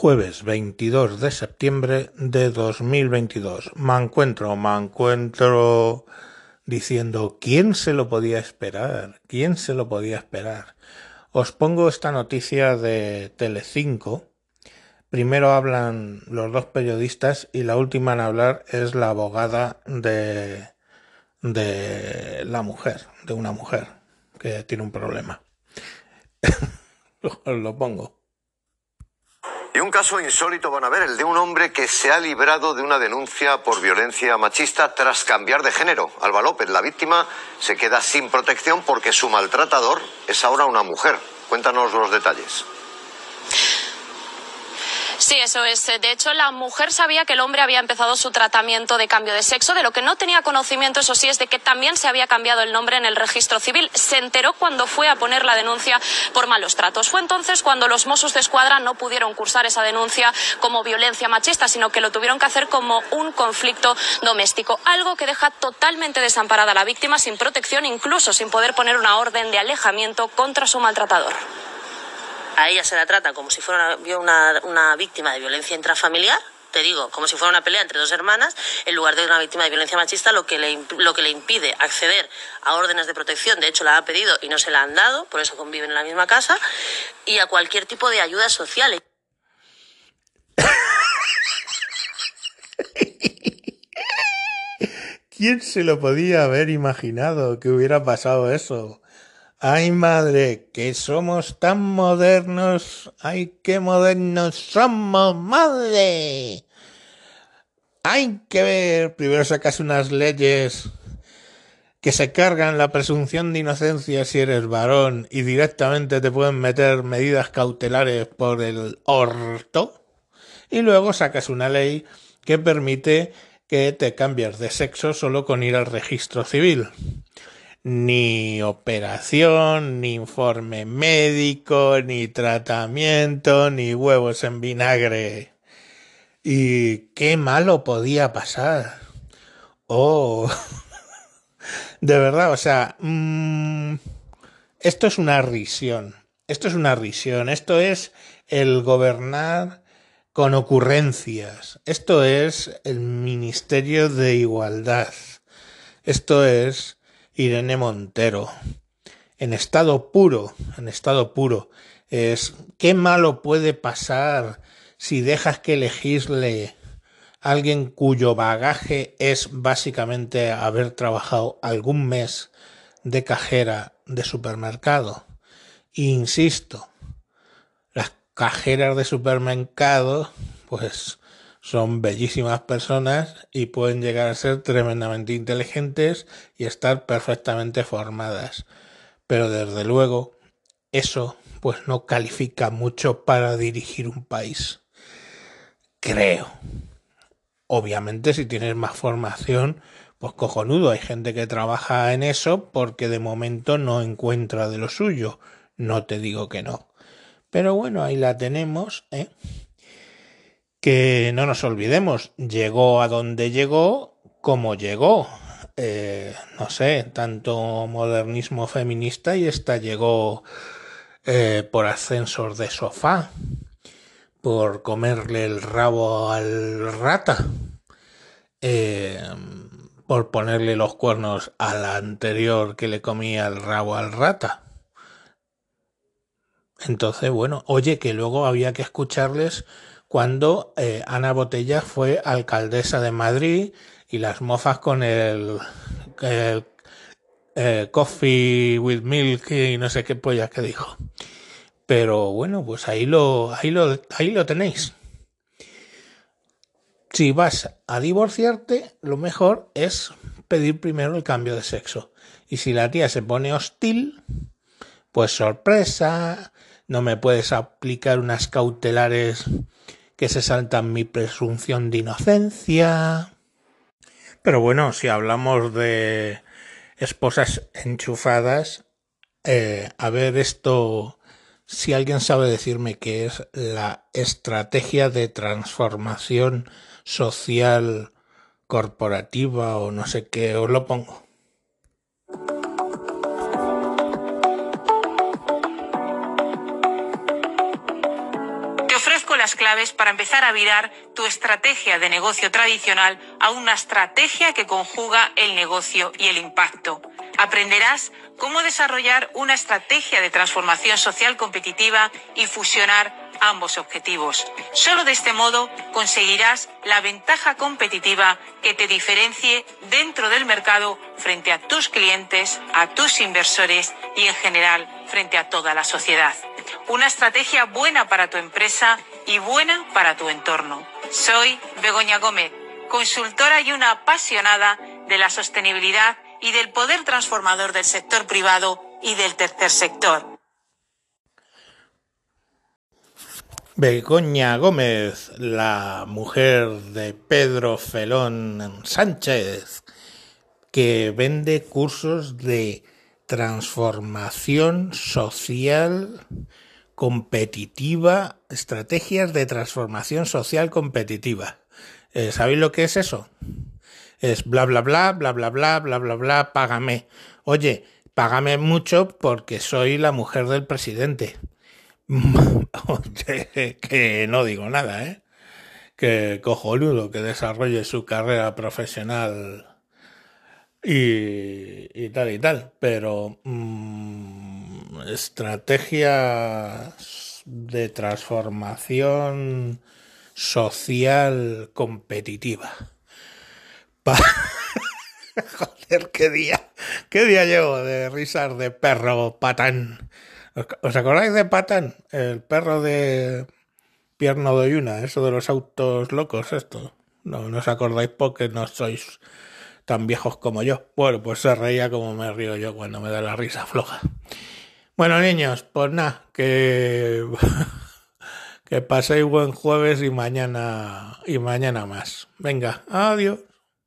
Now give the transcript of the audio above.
Jueves 22 de septiembre de 2022. Me encuentro, me encuentro diciendo, ¿quién se lo podía esperar? ¿Quién se lo podía esperar? Os pongo esta noticia de Telecinco. Primero hablan los dos periodistas y la última en hablar es la abogada de, de la mujer, de una mujer que tiene un problema. Lo pongo. Y un caso insólito van a ver, el de un hombre que se ha librado de una denuncia por violencia machista tras cambiar de género. Alba López, la víctima, se queda sin protección porque su maltratador es ahora una mujer. Cuéntanos los detalles. Sí, eso es. De hecho, la mujer sabía que el hombre había empezado su tratamiento de cambio de sexo. De lo que no tenía conocimiento, eso sí, es de que también se había cambiado el nombre en el registro civil. Se enteró cuando fue a poner la denuncia por malos tratos. Fue entonces cuando los Mossos de Escuadra no pudieron cursar esa denuncia como violencia machista, sino que lo tuvieron que hacer como un conflicto doméstico. Algo que deja totalmente desamparada a la víctima sin protección, incluso sin poder poner una orden de alejamiento contra su maltratador a ella se la trata como si fuera una, víctima de violencia intrafamiliar, te digo, como si fuera una pelea entre dos hermanas, en lugar de una víctima de violencia machista, lo que, le, lo que le impide acceder a órdenes de protección, de hecho la ha pedido y no se la han dado, por eso conviven en la misma casa, y a cualquier tipo de ayuda social. ¿Quién se lo podía haber imaginado que hubiera pasado eso? Ay madre, que somos tan modernos. Ay, qué modernos somos, madre. Hay que ver, primero sacas unas leyes que se cargan la presunción de inocencia si eres varón y directamente te pueden meter medidas cautelares por el orto. Y luego sacas una ley que permite que te cambies de sexo solo con ir al registro civil ni operación, ni informe médico, ni tratamiento, ni huevos en vinagre. Y qué malo podía pasar. Oh, de verdad, o sea, mmm, esto es una risión. Esto es una risión. Esto es el gobernar con ocurrencias. Esto es el Ministerio de Igualdad. Esto es Irene Montero. En estado puro, en estado puro. Es qué malo puede pasar si dejas que legisle alguien cuyo bagaje es básicamente haber trabajado algún mes de cajera de supermercado. insisto, las cajeras de supermercado, pues son bellísimas personas y pueden llegar a ser tremendamente inteligentes y estar perfectamente formadas. Pero desde luego, eso pues no califica mucho para dirigir un país. Creo. Obviamente si tienes más formación, pues cojonudo, hay gente que trabaja en eso porque de momento no encuentra de lo suyo. No te digo que no. Pero bueno, ahí la tenemos, ¿eh? Que no nos olvidemos, llegó a donde llegó como llegó. Eh, no sé, tanto modernismo feminista y esta llegó eh, por ascensor de sofá, por comerle el rabo al rata, eh, por ponerle los cuernos al anterior que le comía el rabo al rata. Entonces, bueno, oye, que luego había que escucharles cuando eh, Ana Botella fue alcaldesa de Madrid y las mofas con el, coffee with milk y no sé qué pollas que dijo. Pero bueno, pues ahí lo, ahí lo, ahí lo tenéis. Si vas a divorciarte, lo mejor es pedir primero el cambio de sexo. Y si la tía se pone hostil, pues sorpresa, no me puedes aplicar unas cautelares que se saltan mi presunción de inocencia. Pero bueno, si hablamos de esposas enchufadas, eh, a ver esto, si alguien sabe decirme qué es la estrategia de transformación social corporativa o no sé qué, os lo pongo. Claves para empezar a virar tu estrategia de negocio tradicional a una estrategia que conjuga el negocio y el impacto. Aprenderás cómo desarrollar una estrategia de transformación social competitiva y fusionar ambos objetivos. Solo de este modo conseguirás la ventaja competitiva que te diferencie dentro del mercado frente a tus clientes, a tus inversores y en general frente a toda la sociedad. Una estrategia buena para tu empresa y buena para tu entorno. Soy Begoña Gómez, consultora y una apasionada de la sostenibilidad y del poder transformador del sector privado y del tercer sector. Begoña Gómez, la mujer de Pedro Felón Sánchez, que vende cursos de transformación social competitiva, estrategias de transformación social competitiva. Eh, ¿Sabéis lo que es eso? Es bla bla bla, bla bla bla, bla bla bla, págame. Oye, págame mucho porque soy la mujer del presidente. que no digo nada, ¿eh? Que cojonudo que desarrolle su carrera profesional y, tal y tal. Pero mmm, estrategias de transformación social competitiva. Joder, qué día, qué día llevo de risas de perro patán. ¿Os acordáis de Patán? El perro de Pierno de Yuna, eso de los autos locos, esto. No, no os acordáis porque no sois tan viejos como yo. Bueno, pues se reía como me río yo cuando me da la risa floja. Bueno, niños, pues nada, que, que paséis buen jueves y mañana, y mañana más. Venga, adiós.